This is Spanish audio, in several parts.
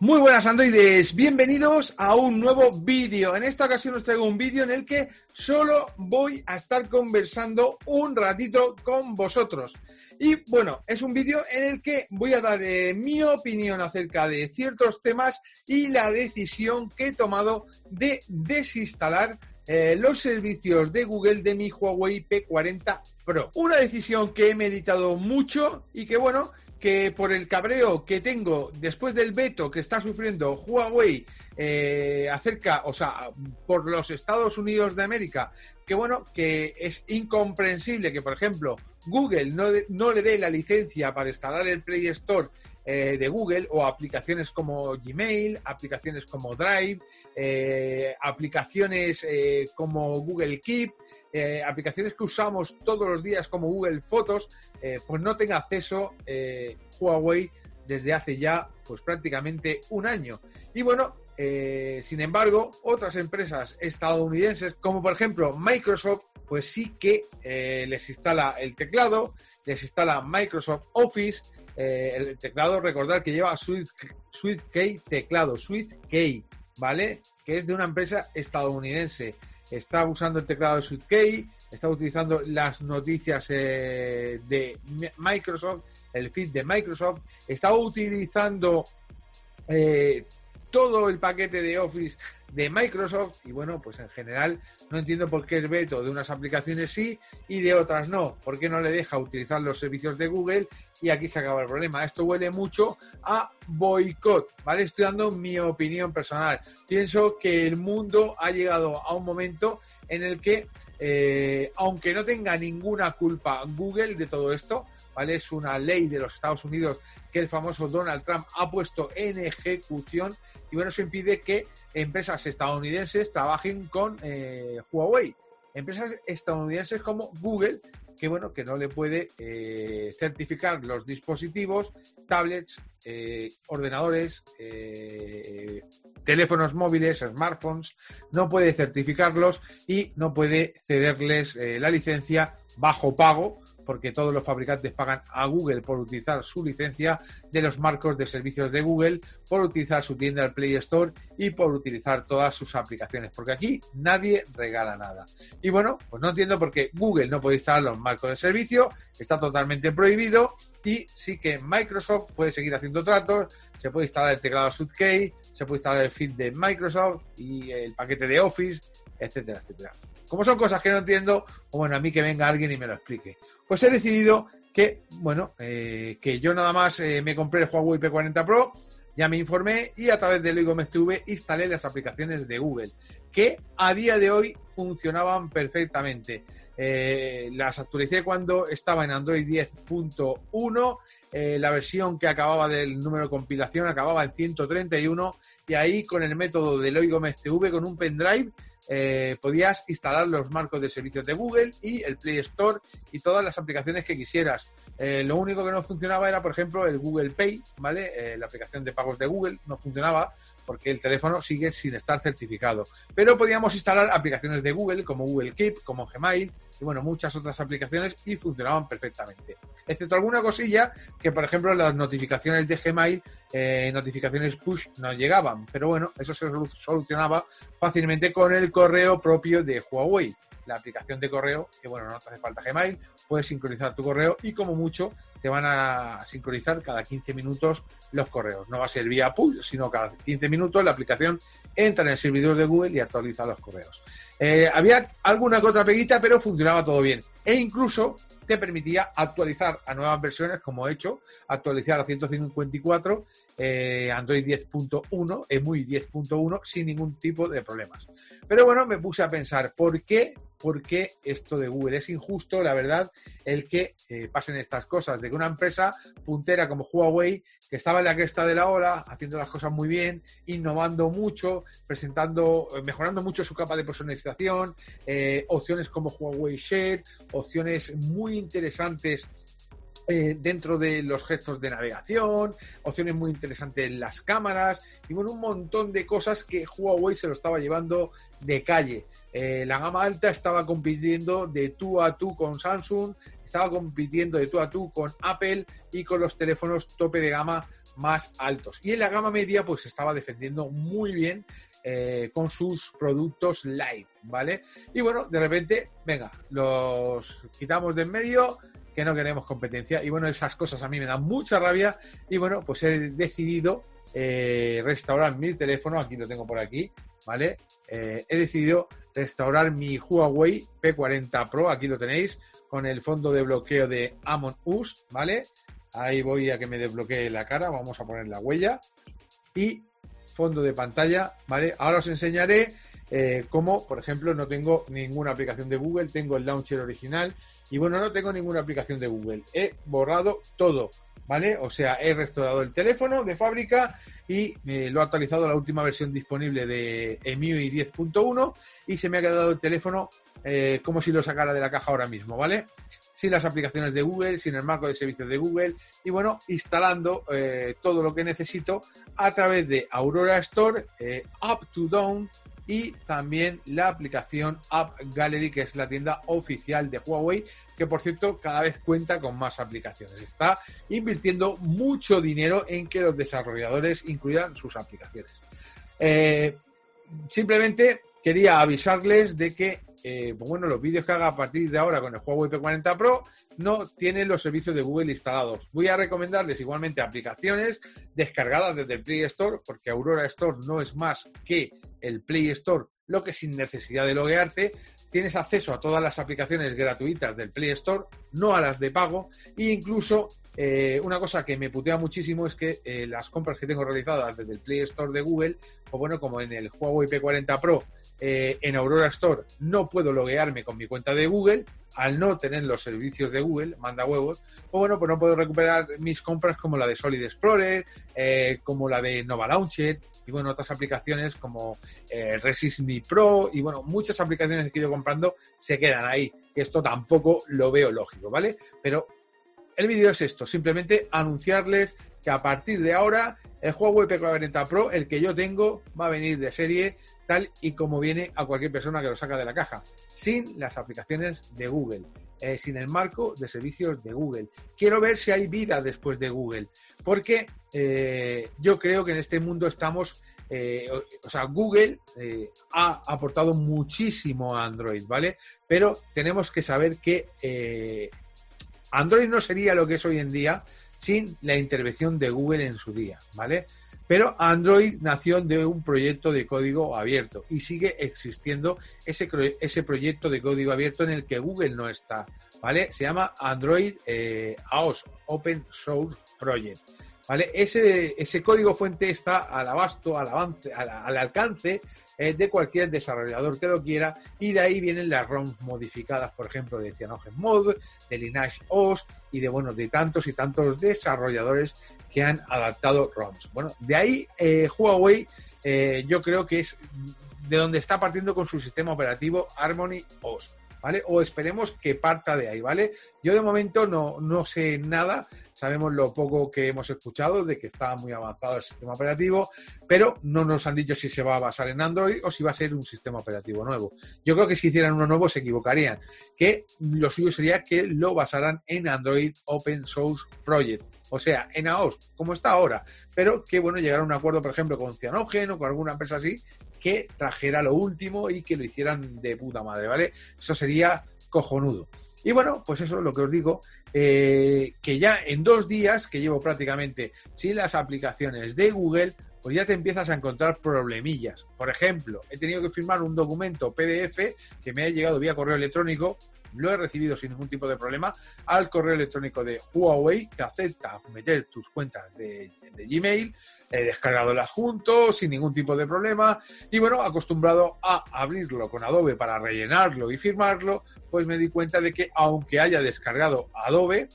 Muy buenas androides, bienvenidos a un nuevo vídeo. En esta ocasión os traigo un vídeo en el que solo voy a estar conversando un ratito con vosotros. Y bueno, es un vídeo en el que voy a dar eh, mi opinión acerca de ciertos temas y la decisión que he tomado de desinstalar eh, los servicios de Google de mi Huawei P40 Pro. Una decisión que he meditado mucho y que bueno, que por el cabreo que tengo después del veto que está sufriendo Huawei eh, acerca, o sea, por los Estados Unidos de América, que bueno, que es incomprensible que, por ejemplo, Google no, no le dé la licencia para instalar el Play Store eh, de Google o aplicaciones como Gmail, aplicaciones como Drive, eh, aplicaciones como Google Keep, eh, aplicaciones que usamos todos los días como Google Fotos, eh, pues no tenga acceso eh, Huawei desde hace ya pues prácticamente un año. Y bueno, sin embargo, otras empresas estadounidenses, como por ejemplo Microsoft, pues sí que les instala el teclado, les instala Microsoft Office, el teclado, recordar que lleva SwiftKey teclado, SwiftKey, ¿vale? Que es de una empresa estadounidense está usando el teclado de SwiftKey, está utilizando las noticias eh, de Microsoft, el feed de Microsoft, está utilizando eh, todo el paquete de Office de Microsoft y bueno, pues en general no entiendo por qué el veto de unas aplicaciones sí y de otras no, por qué no le deja utilizar los servicios de Google y aquí se acaba el problema. Esto huele mucho a boicot, ¿vale? Estoy dando mi opinión personal. Pienso que el mundo ha llegado a un momento en el que, eh, aunque no tenga ninguna culpa Google de todo esto, Es una ley de los Estados Unidos que el famoso Donald Trump ha puesto en ejecución y bueno, eso impide que empresas estadounidenses trabajen con eh, Huawei. Empresas estadounidenses como Google, que bueno, que no le puede eh, certificar los dispositivos, tablets, eh, ordenadores, teléfonos móviles, smartphones, no puede certificarlos y no puede cederles la licencia bajo pago porque todos los fabricantes pagan a Google por utilizar su licencia de los marcos de servicios de Google, por utilizar su tienda del Play Store y por utilizar todas sus aplicaciones, porque aquí nadie regala nada. Y bueno, pues no entiendo por qué Google no puede instalar los marcos de servicio, está totalmente prohibido y sí que Microsoft puede seguir haciendo tratos, se puede instalar el teclado SwiftKey, se puede instalar el feed de Microsoft y el paquete de Office, etcétera, etcétera. Como son cosas que no entiendo, o bueno, a mí que venga alguien y me lo explique. Pues he decidido que, bueno, eh, que yo nada más eh, me compré el Huawei P40 Pro, ya me informé y a través del Ligomest TV instalé las aplicaciones de Google, que a día de hoy funcionaban perfectamente. Eh, las actualicé cuando estaba en Android 10.1, la versión que acababa del número de compilación acababa en 131 y ahí con el método del Oigomest TV con un pendrive eh, podías instalar los marcos de servicios de Google y el Play Store y todas las aplicaciones que quisieras. Eh, lo único que no funcionaba era, por ejemplo, el Google Pay, ¿vale? Eh, la aplicación de pagos de Google no funcionaba porque el teléfono sigue sin estar certificado. Pero podíamos instalar aplicaciones de Google como Google Keep, como Gmail, y bueno, muchas otras aplicaciones y funcionaban perfectamente. Excepto alguna cosilla que, por ejemplo, las notificaciones de Gmail, eh, notificaciones push no llegaban. Pero bueno, eso se solucionaba fácilmente con el correo propio de Huawei. La aplicación de correo, que bueno, no te hace falta Gmail, puedes sincronizar tu correo y como mucho te van a sincronizar cada 15 minutos los correos. No va a ser vía push, sino cada 15 minutos la aplicación entra en el servidor de Google y actualiza los correos. Eh, había alguna que otra peguita, pero funcionaba todo bien. E incluso te permitía actualizar a nuevas versiones, como he hecho, actualizar a 154, eh, Android 10.1, EMUI 10.1, sin ningún tipo de problemas. Pero bueno, me puse a pensar, ¿por qué porque esto de Google es injusto, la verdad, el que eh, pasen estas cosas, de que una empresa puntera como Huawei, que estaba en la cresta de la ola, haciendo las cosas muy bien, innovando mucho, presentando, eh, mejorando mucho su capa de personalización, opciones como Huawei Share, opciones muy interesantes dentro de los gestos de navegación, opciones muy interesantes en las cámaras y bueno, un montón de cosas que Huawei se lo estaba llevando de calle. Eh, la gama alta estaba compitiendo de tú a tú con Samsung, estaba compitiendo de tú a tú con Apple y con los teléfonos tope de gama más altos. Y en la gama media, pues estaba defendiendo muy bien eh, con sus productos light, ¿vale? Y bueno, de repente, venga, los quitamos de en medio, que no queremos competencia. Y bueno, esas cosas a mí me dan mucha rabia. Y bueno, pues he decidido eh, restaurar mi teléfono, aquí lo tengo por aquí, ¿vale? Eh, he decidido restaurar mi Huawei P40 Pro, aquí lo tenéis, con el fondo de bloqueo de Amon Us, ¿vale? Ahí voy a que me desbloquee la cara, vamos a poner la huella y fondo de pantalla, ¿vale? Ahora os enseñaré eh, cómo, por ejemplo, no tengo ninguna aplicación de Google, tengo el launcher original y bueno, no tengo ninguna aplicación de Google. He borrado todo, ¿vale? O sea, he restaurado el teléfono de fábrica y eh, lo he actualizado a la última versión disponible de EMUI 10.1 y se me ha quedado el teléfono eh, como si lo sacara de la caja ahora mismo, ¿vale? Sin las aplicaciones de Google, sin el marco de servicios de Google y bueno, instalando eh, todo lo que necesito a través de Aurora Store, Up to Down y también la aplicación App Gallery, que es la tienda oficial de Huawei, que por cierto cada vez cuenta con más aplicaciones. Está invirtiendo mucho dinero en que los desarrolladores incluyan sus aplicaciones. Eh, simplemente quería avisarles de que eh, pues bueno, los vídeos que haga a partir de ahora con el Huawei P40 Pro no tienen los servicios de Google instalados. Voy a recomendarles igualmente aplicaciones descargadas desde el Play Store, porque Aurora Store no es más que el Play Store, lo que sin necesidad de loguearte tienes acceso a todas las aplicaciones gratuitas del Play Store, no a las de pago, e incluso eh, una cosa que me putea muchísimo es que eh, las compras que tengo realizadas desde el Play Store de Google, pues bueno, como en el Huawei P40 Pro eh, en Aurora Store no puedo loguearme con mi cuenta de Google, al no tener los servicios de Google, manda huevos, pues bueno, pues no puedo recuperar mis compras como la de Solid Explorer, eh, como la de Nova Launcher y bueno, otras aplicaciones como eh, Pro y bueno, muchas aplicaciones que he ido comprando se quedan ahí. Esto tampoco lo veo lógico, ¿vale? Pero el vídeo es esto, simplemente anunciarles que a partir de ahora el Huawei P40 Pro, el que yo tengo, va a venir de serie tal y como viene a cualquier persona que lo saca de la caja, sin las aplicaciones de Google, eh, sin el marco de servicios de Google. Quiero ver si hay vida después de Google, porque eh, yo creo que en este mundo estamos, eh, o sea, Google ha aportado muchísimo a Android, ¿vale? Pero tenemos que saber que Android no sería lo que es hoy en día sin la intervención de Google en su día, ¿vale? Pero Android nació de un proyecto de código abierto y sigue existiendo ese, ese proyecto de código abierto en el que Google no está, ¿vale? Se llama Android eh, AOS, Open Source Project. Ese, ese código fuente está al abasto, al, avance, al, alcance eh, de cualquier desarrollador que lo quiera y de ahí vienen las ROMs modificadas, por ejemplo, de CyanogenMod, de Lineage OS y de, bueno, de tantos y tantos desarrolladores que han adaptado ROMs. Bueno, de ahí eh, Huawei eh, yo creo que es de donde está partiendo con su sistema operativo Harmony OS. ¿Vale? O esperemos que parta de ahí, ¿vale? Yo de momento no, no sé nada, sabemos lo poco que hemos escuchado de que está muy avanzado el sistema operativo, pero no nos han dicho si se va a basar en Android o si va a ser un sistema operativo nuevo. Yo creo que si hicieran uno nuevo se equivocarían, que lo suyo sería que lo basaran en Android Open Source Project, o sea, en AOS, como está ahora, pero que bueno, llegar a un acuerdo, por ejemplo, con Cianogen o con alguna empresa así, que trajera lo último y que lo hicieran de puta madre, ¿vale? Eso sería cojonudo. Y bueno, pues eso es lo que os digo, eh, que ya en dos días, que llevo prácticamente sin las aplicaciones de Google, pues ya te empiezas a encontrar problemillas. Por ejemplo, he tenido que firmar un documento PDF que me ha llegado vía correo electrónico lo he recibido sin ningún tipo de problema al correo electrónico de Huawei que acepta meter tus cuentas de, Gmail, he descargado el adjunto sin ningún tipo de problema y bueno, acostumbrado a abrirlo con Adobe para rellenarlo y firmarlo, pues me di cuenta de que aunque haya descargado Adobe,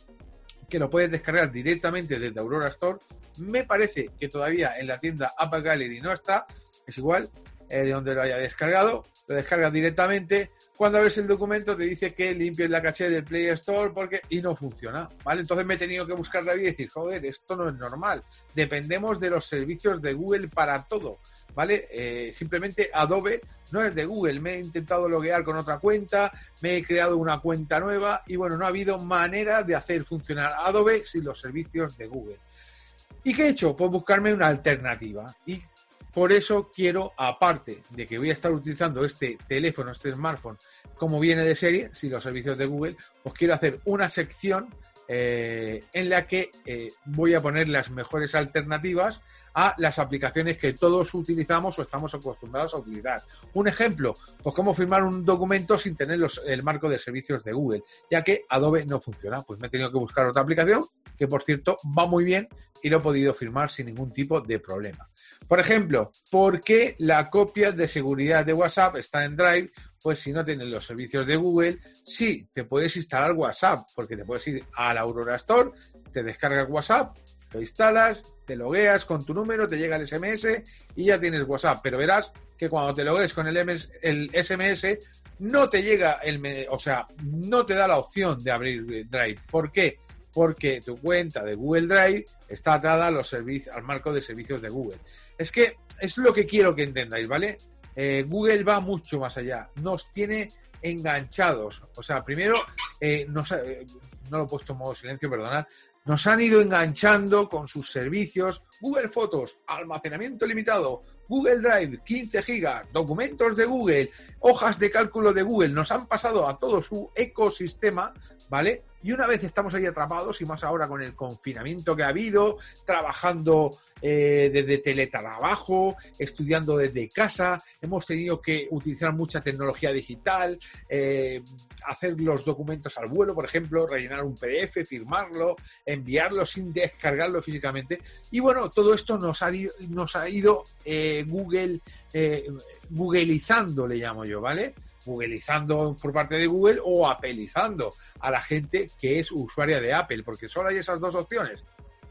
que lo puedes descargar directamente desde Aurora Store, me parece que todavía en la tienda App Gallery no está, es igual, de donde lo haya descargado, lo descargas directamente. Cuando abres el documento te dice que limpies la caché del Play Store porque y no funciona, ¿vale? Entonces me he tenido que buscar la vida y decir, joder, esto no es normal. Dependemos de los servicios de Google para todo, ¿vale? Eh, simplemente Adobe no es de Google. Me he intentado loguear con otra cuenta, me he creado una cuenta nueva y bueno, no ha habido manera de hacer funcionar Adobe sin los servicios de Google. ¿Y qué he hecho? Pues buscarme una alternativa. Y por eso quiero, aparte de que voy a estar utilizando este teléfono, este smartphone, como viene de serie, si los servicios de Google, pues quiero hacer una sección eh, en la que eh, voy a poner las mejores alternativas a las aplicaciones que todos utilizamos o estamos acostumbrados a utilizar. Un ejemplo, pues cómo firmar un documento sin tener el marco de servicios de Google, ya que Adobe no funciona. Pues me he tenido que buscar otra aplicación que, por cierto, va muy bien y lo he podido firmar sin ningún tipo de problema. Por ejemplo, ¿por qué la copia de seguridad de WhatsApp está en Drive? Pues si no tienes los servicios de Google, sí, te puedes instalar WhatsApp, porque te puedes ir a la Aurora Store, te descargas WhatsApp, lo instalas, te logueas con tu número, te llega el SMS y ya tienes WhatsApp. Pero verás que cuando te logues con el, SMS, no te llega el, o sea, no te da la opción de abrir Drive. ¿Por qué? Porque tu cuenta de Google Drive está atada a los servicios, al marco de servicios de Google. Es que es lo que quiero que entendáis, ¿vale? Eh, Google va mucho más allá. Nos tiene enganchados. O sea, primero, eh, no lo he puesto en modo silencio, perdonad, nos han ido enganchando con sus servicios Google Fotos, almacenamiento limitado, Google Drive, 15 gigas, documentos de Google, hojas de cálculo de Google, nos han pasado a todo su ecosistema, ¿vale? Y una vez estamos ahí atrapados, y más ahora con el confinamiento que ha habido, trabajando eh, desde teletrabajo, estudiando desde casa, hemos tenido que utilizar mucha tecnología digital, eh, hacer los documentos al vuelo, por ejemplo, rellenar un PDF, firmarlo, enviarlo sin descargarlo físicamente. Y bueno, todo esto nos ha, nos ha ido eh, Google, Googleizando, le llamo yo, ¿vale? Googleizando por parte de Google o apelizando a la gente que es usuaria de Apple, porque solo hay esas dos opciones.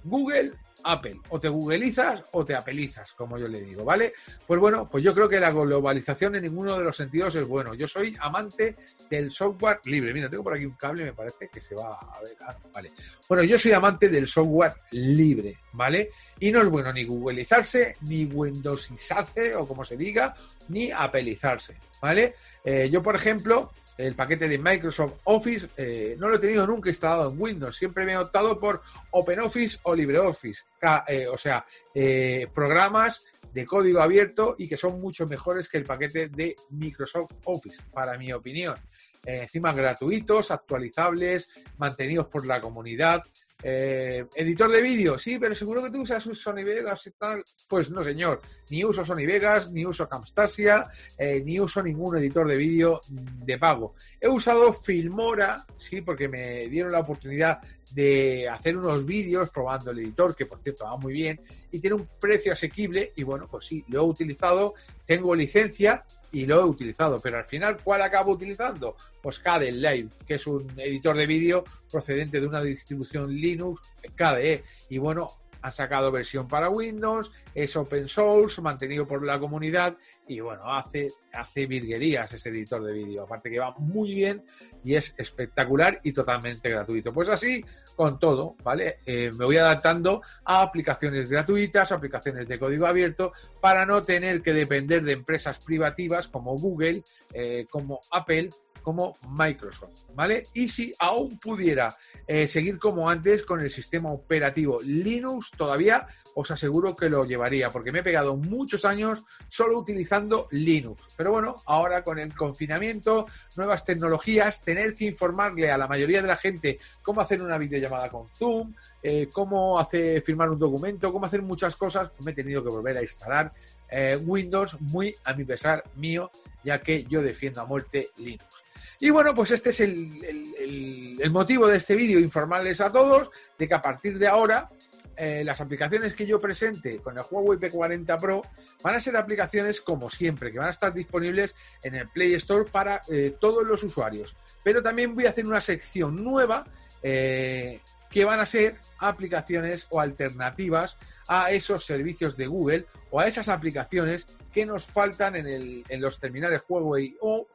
Google Apple. O te googlizas o te apelizas, como yo le digo, ¿vale? Pues bueno, pues yo creo que la globalización en ninguno de los sentidos es bueno. Yo soy amante del software libre. Mira, tengo por aquí un cable, me parece que se va a ver. Ah, vale. Bueno, yo soy amante del software libre, ¿vale? Y no es bueno ni googleizarse, ni windowsizarse, o como se diga, ni apelizarse, ¿vale? Eh, yo, por ejemplo, el paquete de Microsoft Office eh, no lo he tenido nunca instalado en Windows. Siempre me he optado por OpenOffice o LibreOffice. Eh, o sea, eh, programas de código abierto y que son mucho mejores que el paquete de Microsoft Office, para mi opinión. encima gratuitos, actualizables, mantenidos por la comunidad. Eh, editor de vídeo, sí, pero seguro que tú usas Sony Vegas y tal. Pues no, señor. Ni uso Sony Vegas, ni uso Camstasia, eh, ni uso ningún editor de vídeo de pago. He usado Filmora, sí, porque me dieron la oportunidad de hacer unos vídeos probando el editor, que por cierto va muy bien, y tiene un precio asequible. Y bueno, pues sí, lo he utilizado, tengo licencia y lo he utilizado. Pero al final, ¿cuál acabo utilizando? Pues KDE Live, que es un editor de vídeo procedente de una distribución Linux KDE. Y bueno, ha sacado versión para Windows, es open source, mantenido por la comunidad y bueno, hace, hace virguerías ese editor de vídeo. Aparte que va muy bien y es espectacular y totalmente gratuito. Pues así con todo, ¿vale? Eh, me voy adaptando a aplicaciones gratuitas, aplicaciones de código abierto, para no tener que depender de empresas privativas como Google, eh, como Apple como Microsoft, ¿vale? Y si aún pudiera eh, seguir como antes con el sistema operativo Linux, todavía os aseguro que lo llevaría, porque me he pegado muchos años solo utilizando Linux. Pero bueno, ahora con el confinamiento, nuevas tecnologías, tener que informarle a la mayoría de la gente cómo hacer una videollamada con Zoom, eh, cómo hacer firmar un documento, cómo hacer muchas cosas, me he tenido que volver a instalar eh, Windows muy a mi pesar mío, ya que yo defiendo a muerte Linux. Y bueno, pues este es el, motivo de este vídeo, informarles a todos de que a partir de ahora eh, las aplicaciones que yo presente con el Huawei P40 Pro van a ser aplicaciones como siempre, que van a estar disponibles en el Play Store para eh, todos los usuarios. Pero también voy a hacer una sección nueva eh, que van a ser aplicaciones o alternativas a esos servicios de Google o a esas aplicaciones que nos faltan en, el, en los terminales Huawei o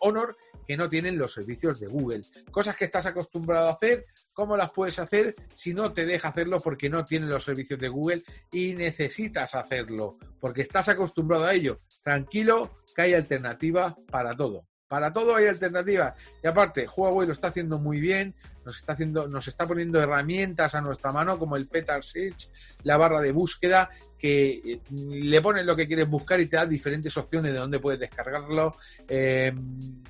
Honor que no tienen los servicios de Google. Cosas que estás acostumbrado a hacer, ¿cómo las puedes hacer si no te deja hacerlo porque no tienen los servicios de Google y necesitas hacerlo? Porque estás acostumbrado a ello. Tranquilo, que hay alternativa para todo. Para todo hay alternativas. Y aparte, Huawei lo está haciendo muy bien, nos está haciendo, nos está poniendo herramientas a nuestra mano, como el Petal Search, la barra de búsqueda, que eh, le pones lo que quieres buscar y te da diferentes opciones de dónde puedes descargarlo. Eh,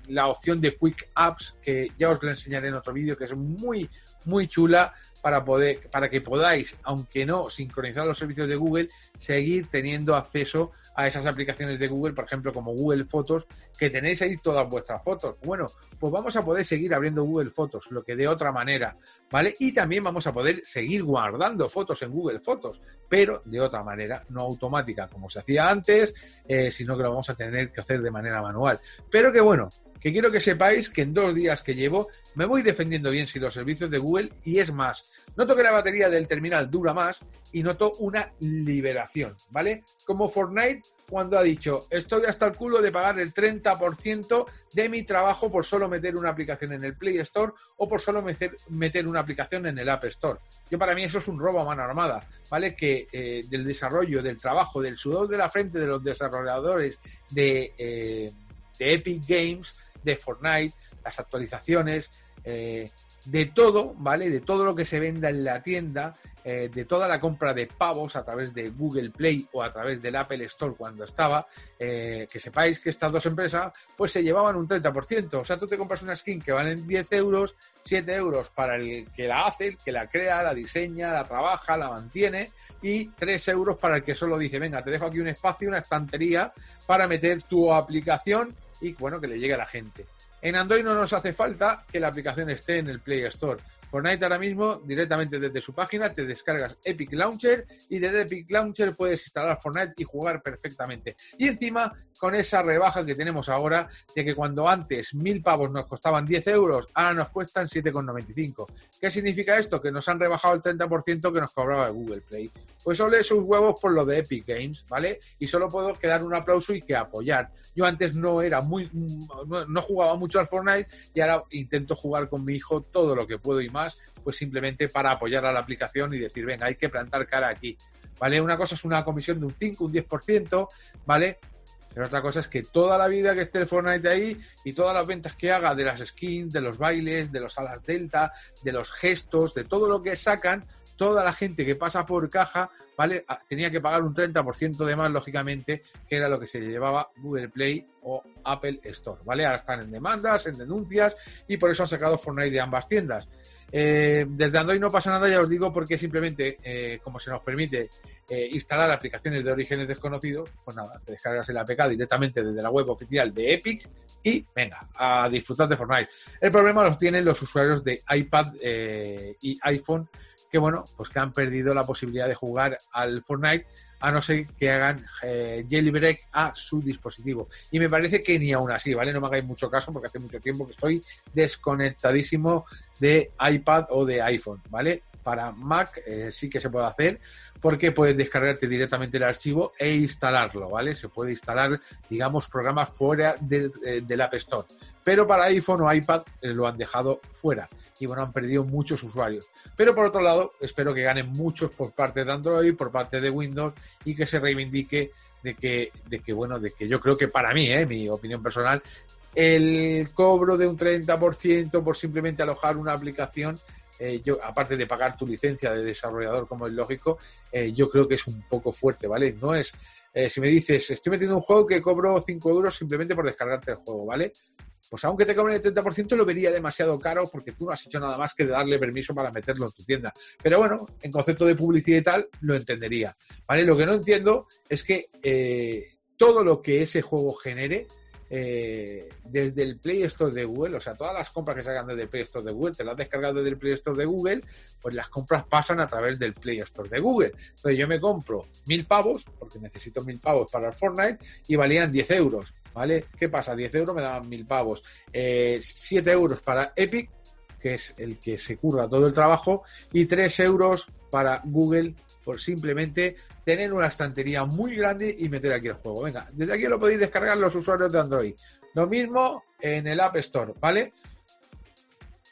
la opción de Quick Apps, que ya os lo enseñaré en otro vídeo, que es muy, muy chula para poder, para que podáis, aunque no sincronizar los servicios de Google, seguir teniendo acceso a esas aplicaciones de Google, por ejemplo, como Google Fotos, que tenéis ahí todas vuestras fotos. Bueno, pues vamos a poder seguir abriendo Google Fotos, lo que de otra manera, ¿vale? Y también vamos a poder seguir guardando fotos en Google Fotos, pero de otra manera, no automática como se hacía antes, eh, sino que lo vamos a tener que hacer de manera manual. Pero que bueno, que quiero que sepáis que en dos días que llevo me voy defendiendo bien si los servicios de Google y es más, noto que la batería del terminal dura más y noto una liberación, ¿vale? Como Fortnite cuando ha dicho, estoy hasta el culo de pagar el 30% de mi trabajo por solo meter una aplicación en el Play Store o por solo meter, una aplicación en el App Store. Yo para mí eso es un robo a mano armada, ¿vale? Que eh, del desarrollo, del trabajo, del sudor de la frente de los desarrolladores de, eh, de Epic Games, de Fortnite, las actualizaciones, eh, de todo, ¿vale? De todo lo que se venda en la tienda, eh, de toda la compra de pavos a través de Google Play o a través del Apple Store cuando estaba, eh, que sepáis que estas dos empresas pues se llevaban un 30%. O sea, tú te compras una skin que vale 10 euros, 7 euros para el que la hace, el que la crea, la diseña, la trabaja, la mantiene y 3 euros para el que solo dice, venga, te dejo aquí un espacio, una estantería para meter tu aplicación y bueno, que le llegue a la gente. En Android no nos hace falta que la aplicación esté en el Play Store. Fortnite ahora mismo, directamente desde su página, te descargas Epic Launcher y desde Epic Launcher puedes instalar Fortnite y jugar perfectamente. Y encima, con esa rebaja que tenemos ahora, de que cuando antes mil pavos nos costaban 10 euros, ahora nos cuestan 7,95. ¿Qué significa esto? Que nos han rebajado el 30% que nos cobraba Google Play. Pues ole sus huevos por lo de Epic Games, ¿vale? Y solo puedo quedar un aplauso y que apoyar. Yo antes no era muy, no jugaba mucho al Fortnite y ahora intento jugar con mi hijo todo lo que puedo y pues simplemente para apoyar a la aplicación y decir, venga, hay que plantar cara aquí, ¿vale? Una cosa es una comisión de un 5, un 10%, ¿vale? Pero otra cosa es que toda la vida que esté el Fortnite ahí y todas las ventas que haga de las skins, de los bailes, de los alas delta, de los gestos, de todo lo que sacan, toda la gente que pasa por caja, ¿vale? Ah, tenía que pagar un 30% de más, lógicamente, que era lo que se llevaba Google Play o Apple Store, ¿vale? Ahora están en demandas, en denuncias y por eso han sacado Fortnite de ambas tiendas. Eh, desde Android no pasa nada, ya os digo, porque simplemente, eh, como se nos permite eh, instalar aplicaciones de orígenes desconocidos, pues nada, te descargas el directamente desde la web oficial de Epic y venga, a disfrutar de Fortnite. El problema lo tienen los usuarios de iPad y iPhone que bueno, pues que han perdido la posibilidad de jugar al Fortnite a no ser que hagan eh, jailbreak a su dispositivo. Y me parece que ni aún así, ¿vale? No me hagáis mucho caso porque hace mucho tiempo que estoy desconectadísimo de iPad o de iPhone, ¿vale? Para Mac eh, sí que se puede hacer porque puedes descargarte directamente el archivo e instalarlo, ¿vale? Se puede instalar, digamos, programas fuera eh, del App Store. Pero para iPhone o iPad lo han dejado fuera y bueno, han perdido muchos usuarios. Pero por otro lado, espero que ganen muchos por parte de Android, por parte de Windows y que se reivindique de que, de que bueno, de que yo creo que para mí, eh, mi opinión personal, el cobro de un 30% por simplemente alojar una aplicación, eh, yo, aparte de pagar tu licencia de desarrollador como es lógico, eh, yo creo que es un poco fuerte, ¿vale? No es, si me dices, estoy metiendo un juego que cobro 5 euros simplemente por descargarte el juego, ¿vale? pues aunque te cobren el 30% lo vería demasiado caro porque tú no has hecho nada más que darle permiso para meterlo en tu tienda. Pero bueno, en concepto de publicidad y tal, lo entendería. ¿Vale? Lo que no entiendo es que eh, todo lo que ese juego genere, eh, desde el Play Store de Google, o sea, todas las compras que se hagan desde el Play Store de Google, te las has descargado desde el Play Store de Google, pues las compras pasan a través del Play Store de Google. Entonces yo me compro mil pavos, porque necesito mil pavos para el Fortnite, y valían 10 euros. ¿vale? ¿Qué pasa? 10 euros me daban mil pavos. 7 eh, euros para Epic, que es el que se curra todo el trabajo, y 3 euros para Google por simplemente tener una estantería muy grande y meter aquí el juego. Venga, desde aquí lo podéis descargar los usuarios de Android. Lo mismo en el App Store, ¿vale?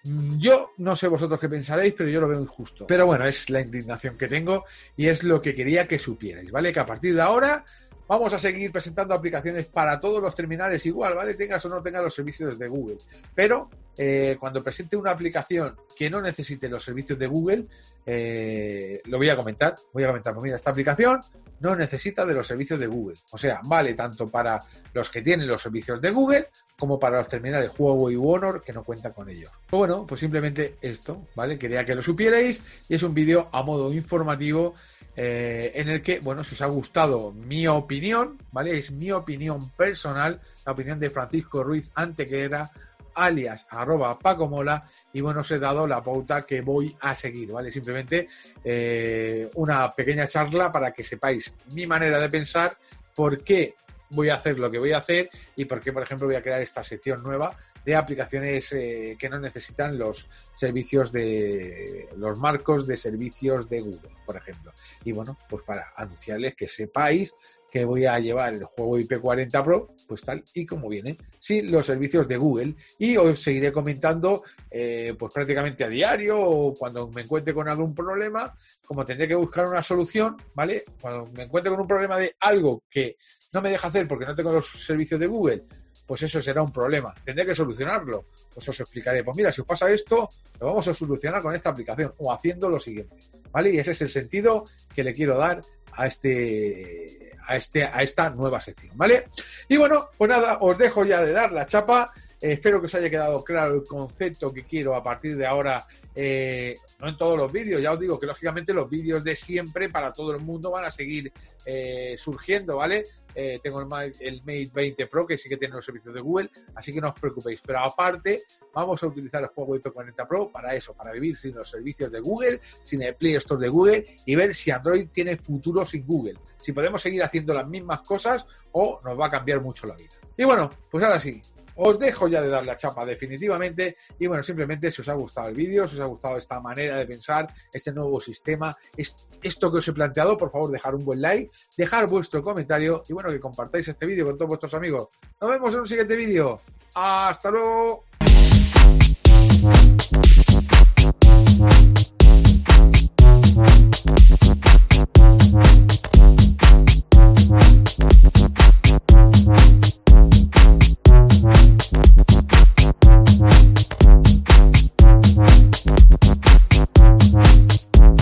Mm, yo no sé vosotros qué pensaréis, pero yo lo veo injusto. Pero bueno, es la indignación que tengo y es lo que quería que supierais, ¿vale? Que a partir de ahora Vamos a seguir presentando aplicaciones para todos los terminales igual, ¿vale? Tengas o no tengas los servicios de Google. Pero eh, cuando presente una aplicación que no necesite los servicios de Google, eh, lo voy a comentar. Voy a comentar, pues mira, esta aplicación no necesita de los servicios de Google. O sea, vale tanto para los que tienen los servicios de Google como para los terminales Huawei y Honor que no cuentan con ellos. Pues bueno, pues simplemente esto, ¿vale? Quería que lo supierais y es un vídeo a modo informativo eh, en el que, bueno, si os ha gustado mi opinión, ¿vale? Es mi opinión personal, la opinión de Francisco Ruiz Antequera, alias arroba Paco Mola, y bueno, os he dado la pauta que voy a seguir, ¿vale? Simplemente eh, una pequeña charla para que sepáis mi manera de pensar, por qué voy a hacer lo que voy a hacer y por qué, por ejemplo, voy a crear esta sección nueva de aplicaciones eh, que no necesitan los servicios de los marcos de servicios de Google, por ejemplo. Y bueno, pues para anunciarles que sepáis que voy a llevar el juego IP40 Pro, pues tal y como viene, sin los servicios de Google. Y os seguiré comentando, eh, pues prácticamente a diario o cuando me encuentre con algún problema, como tendré que buscar una solución, ¿vale? Cuando me encuentre con un problema de algo que no me deja hacer porque no tengo los servicios de Google, pues eso será un problema. Tendré que solucionarlo. Pues os explicaré. Pues mira, si os pasa esto, lo vamos a solucionar con esta aplicación o haciendo lo siguiente. ¿Vale? Y ese es el sentido que le quiero dar a este a, este, a esta nueva sección, ¿vale? Y bueno, pues nada, os dejo ya de dar la chapa. Espero que os haya quedado claro el concepto que quiero a partir de ahora, eh, no en todos los vídeos, ya os digo que lógicamente los vídeos de siempre para todo el mundo van a seguir eh, surgiendo, ¿vale? Eh, tengo el Mate, 20 Pro, que sí que tiene los servicios de Google, así que no os preocupéis. Pero aparte, vamos a utilizar el juego IP40 Pro para eso, para vivir sin los servicios de Google, sin el Play Store de Google y ver si Android tiene futuro sin Google. Si podemos seguir haciendo las mismas cosas o nos va a cambiar mucho la vida. Y bueno, pues ahora sí, os dejo ya de dar la chapa definitivamente y bueno, simplemente si os ha gustado el vídeo, si os ha gustado esta manera de pensar, este nuevo sistema, esto que os he planteado, por favor dejar un buen like, dejar vuestro comentario y bueno, que compartáis este vídeo con todos vuestros amigos. Nos vemos en un siguiente vídeo. Hasta luego.